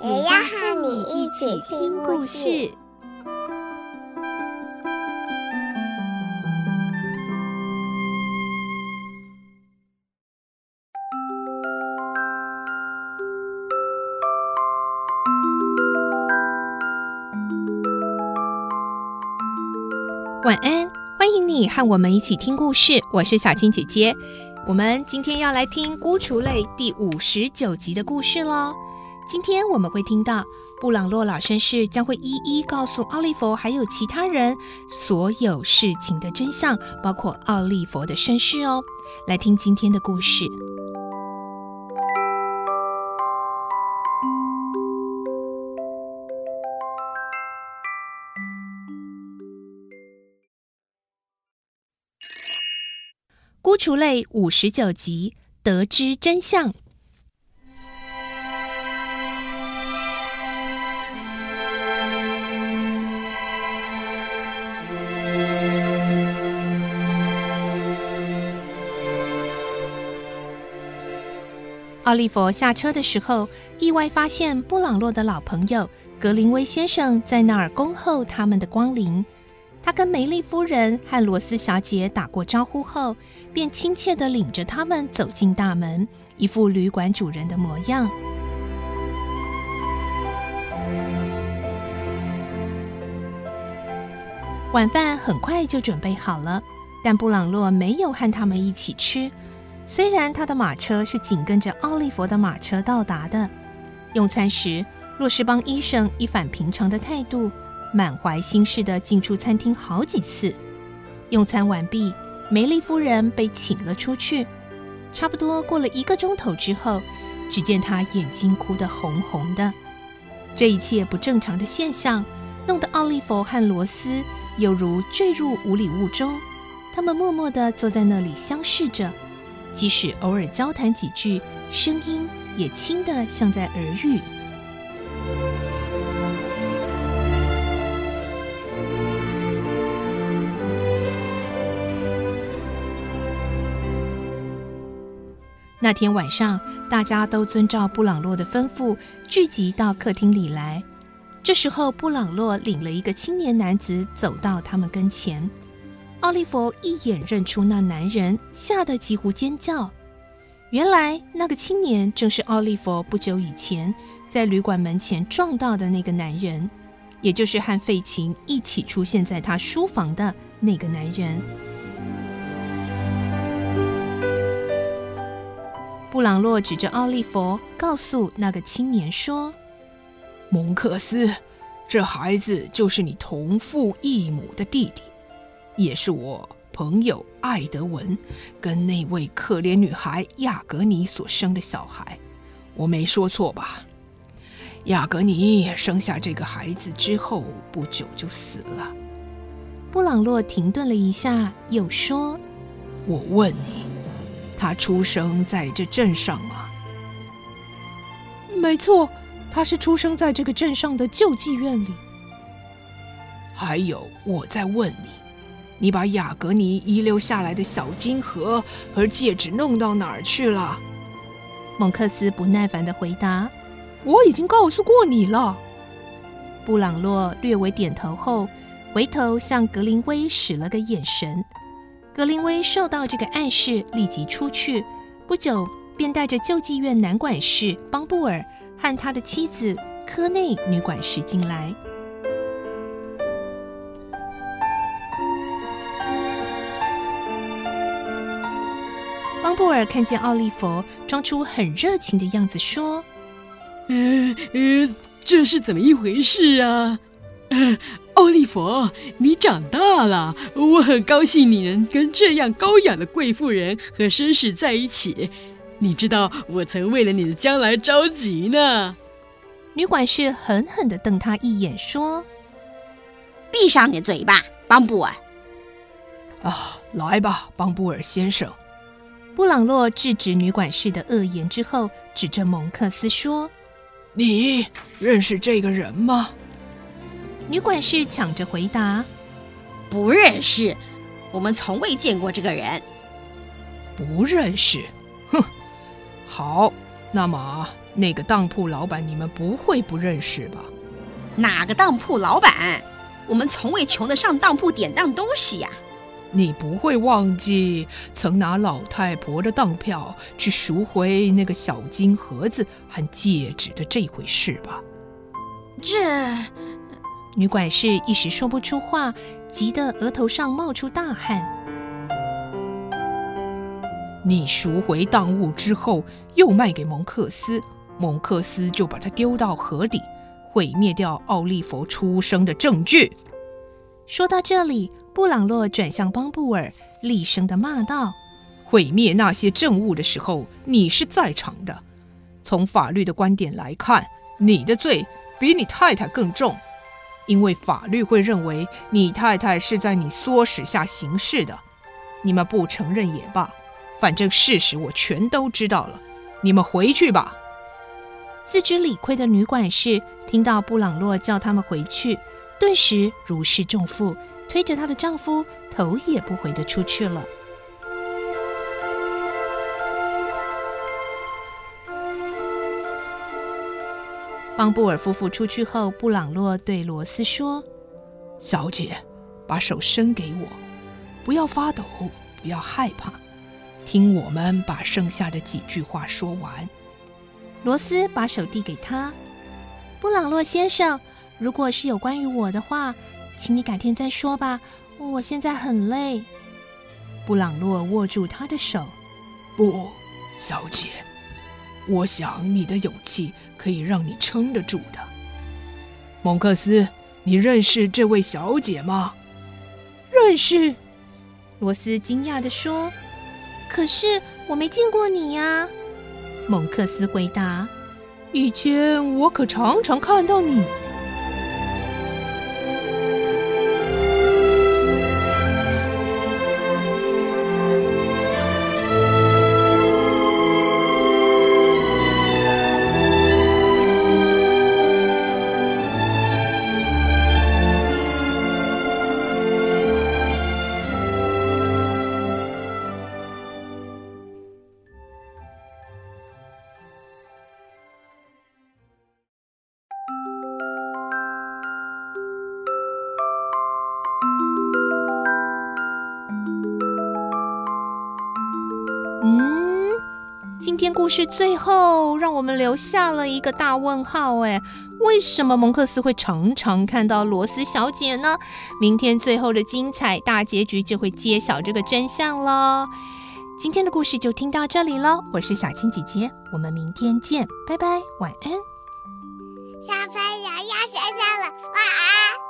也要和你一起听故事。晚安，欢迎你和我们一起听故事。我是小青姐姐，我们今天要来听《孤雏泪》第五十九集的故事喽。今天我们会听到布朗洛老绅士将会一一告诉奥利弗还有其他人所有事情的真相，包括奥利弗的身世哦。来听今天的故事。《孤雏泪》五十九集，得知真相。奥利弗下车的时候，意外发现布朗洛的老朋友格林威先生在那儿恭候他们的光临。他跟梅丽夫人和罗斯小姐打过招呼后，便亲切地领着他们走进大门，一副旅馆主人的模样。晚饭很快就准备好了，但布朗洛没有和他们一起吃。虽然他的马车是紧跟着奥利弗的马车到达的。用餐时，洛士邦医生一反平常的态度。满怀心事地进出餐厅好几次。用餐完毕，梅丽夫人被请了出去。差不多过了一个钟头之后，只见她眼睛哭得红红的。这一切不正常的现象，弄得奥利弗和罗斯犹如坠入无里雾中。他们默默地坐在那里相视着，即使偶尔交谈几句，声音也轻得像在耳语。那天晚上，大家都遵照布朗洛的吩咐，聚集到客厅里来。这时候，布朗洛领了一个青年男子走到他们跟前。奥利弗一眼认出那男人，吓得几乎尖叫。原来，那个青年正是奥利弗不久以前在旅馆门前撞到的那个男人，也就是和费琴一起出现在他书房的那个男人。布朗洛指着奥利弗，告诉那个青年说：“蒙克斯，这孩子就是你同父异母的弟弟，也是我朋友艾德文跟那位可怜女孩亚格尼所生的小孩。我没说错吧？亚格尼生下这个孩子之后不久就死了。”布朗洛停顿了一下，又说：“我问你。”他出生在这镇上吗？没错，他是出生在这个镇上的救济院里。还有，我在问你，你把雅格尼遗留下来的小金盒和戒指弄到哪儿去了？蒙克斯不耐烦的回答：“我已经告诉过你了。”布朗洛略微点头后，回头向格林威使了个眼神。格林威受到这个暗示，立即出去。不久，便带着救济院男管事邦布尔和他的妻子科内女管事进来。邦布尔看见奥利弗，装出很热情的样子，说：“呃呃，这是怎么一回事啊？”呃奥利弗，你长大了，我很高兴你能跟这样高雅的贵妇人和绅士在一起。你知道，我曾为了你的将来着急呢。女管事狠狠的瞪他一眼，说：“闭上你的嘴巴，邦布尔！”啊，来吧，邦布尔先生。布朗洛制止女管事的恶言之后，指着蒙克斯说：“你认识这个人吗？”女管事抢着回答：“不认识，我们从未见过这个人。”不认识？哼！好，那么那个当铺老板，你们不会不认识吧？哪个当铺老板？我们从未穷得上当铺典当东西呀、啊。你不会忘记曾拿老太婆的当票去赎回那个小金盒子和戒指的这回事吧？这女管事一时说不出话，急得额头上冒出大汗。你赎回当物之后，又卖给蒙克斯，蒙克斯就把它丢到河里，毁灭掉奥利弗出生的证据。说到这里，布朗洛转向邦布尔，厉声地骂道：“毁灭那些证物的时候，你是在场的。从法律的观点来看，你的罪比你太太更重，因为法律会认为你太太是在你唆使下行事的。你们不承认也罢，反正事实我全都知道了。你们回去吧。”自知理亏的女管事听到布朗洛叫他们回去。顿时如释重负，推着她的丈夫头也不回地出去了。邦布尔夫妇出去后，布朗洛对罗斯说：“小姐，把手伸给我，不要发抖，不要害怕，听我们把剩下的几句话说完。”罗斯把手递给他，布朗洛先生。如果是有关于我的话，请你改天再说吧。我现在很累。布朗洛握住他的手。不，小姐，我想你的勇气可以让你撑得住的。蒙克斯，你认识这位小姐吗？认识。罗斯惊讶地说：“可是我没见过你呀。”蒙克斯回答：“以前我可常常看到你。”天故事最后让我们留下了一个大问号，哎，为什么蒙克斯会常常看到罗斯小姐呢？明天最后的精彩大结局就会揭晓这个真相喽。今天的故事就听到这里喽，我是小青姐姐，我们明天见，拜拜，晚安。小朋友要睡觉了，晚安。